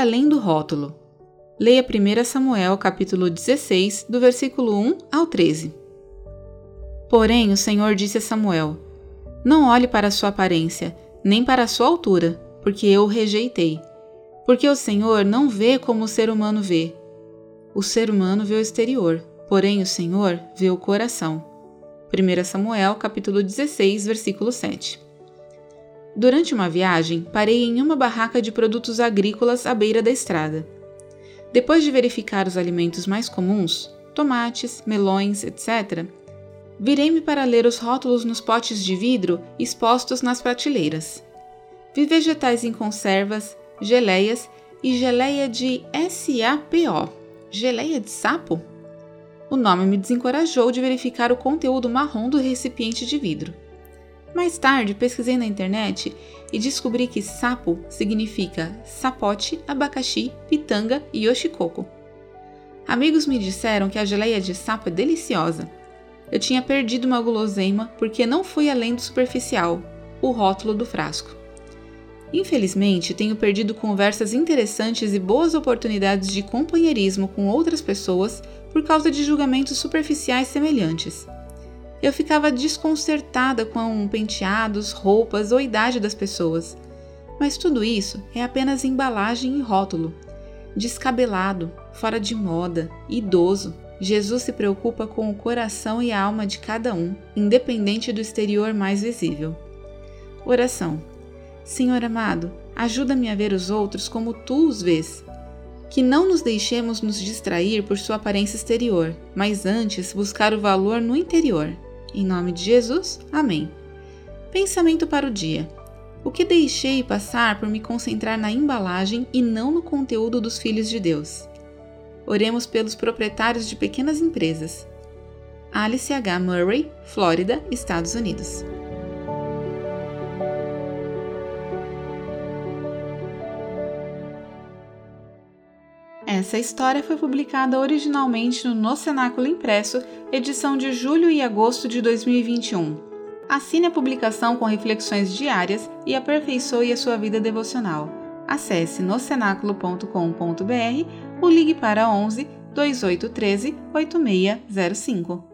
além do rótulo. Leia 1 Samuel capítulo 16, do versículo 1 ao 13. Porém, o Senhor disse a Samuel: Não olhe para a sua aparência, nem para a sua altura, porque eu o rejeitei. Porque o Senhor não vê como o ser humano vê. O ser humano vê o exterior, porém o Senhor vê o coração. 1 Samuel capítulo 16, versículo 7. Durante uma viagem, parei em uma barraca de produtos agrícolas à beira da estrada. Depois de verificar os alimentos mais comuns, tomates, melões, etc., virei-me para ler os rótulos nos potes de vidro expostos nas prateleiras. Vi vegetais em conservas, geleias e geleia de SAPO. Geleia de sapo? O nome me desencorajou de verificar o conteúdo marrom do recipiente de vidro. Mais tarde, pesquisei na internet e descobri que sapo significa sapote, abacaxi, pitanga e yoshikoko. Amigos me disseram que a geleia de sapo é deliciosa. Eu tinha perdido uma guloseima porque não fui além do superficial, o rótulo do frasco. Infelizmente, tenho perdido conversas interessantes e boas oportunidades de companheirismo com outras pessoas por causa de julgamentos superficiais semelhantes. Eu ficava desconcertada com penteados, roupas ou idade das pessoas. Mas tudo isso é apenas embalagem e rótulo. Descabelado, fora de moda, idoso, Jesus se preocupa com o coração e a alma de cada um, independente do exterior mais visível. Oração. Senhor amado, ajuda-me a ver os outros como tu os vês. Que não nos deixemos nos distrair por sua aparência exterior, mas antes buscar o valor no interior. Em nome de Jesus, amém. Pensamento para o dia. O que deixei passar por me concentrar na embalagem e não no conteúdo dos filhos de Deus? Oremos pelos proprietários de pequenas empresas. Alice H. Murray, Flórida, Estados Unidos. Essa história foi publicada originalmente no No Cenáculo Impresso, edição de julho e agosto de 2021. Assine a publicação com reflexões diárias e aperfeiçoe a sua vida devocional. Acesse nocenáculo.com.br ou ligue para 11 2813 8605.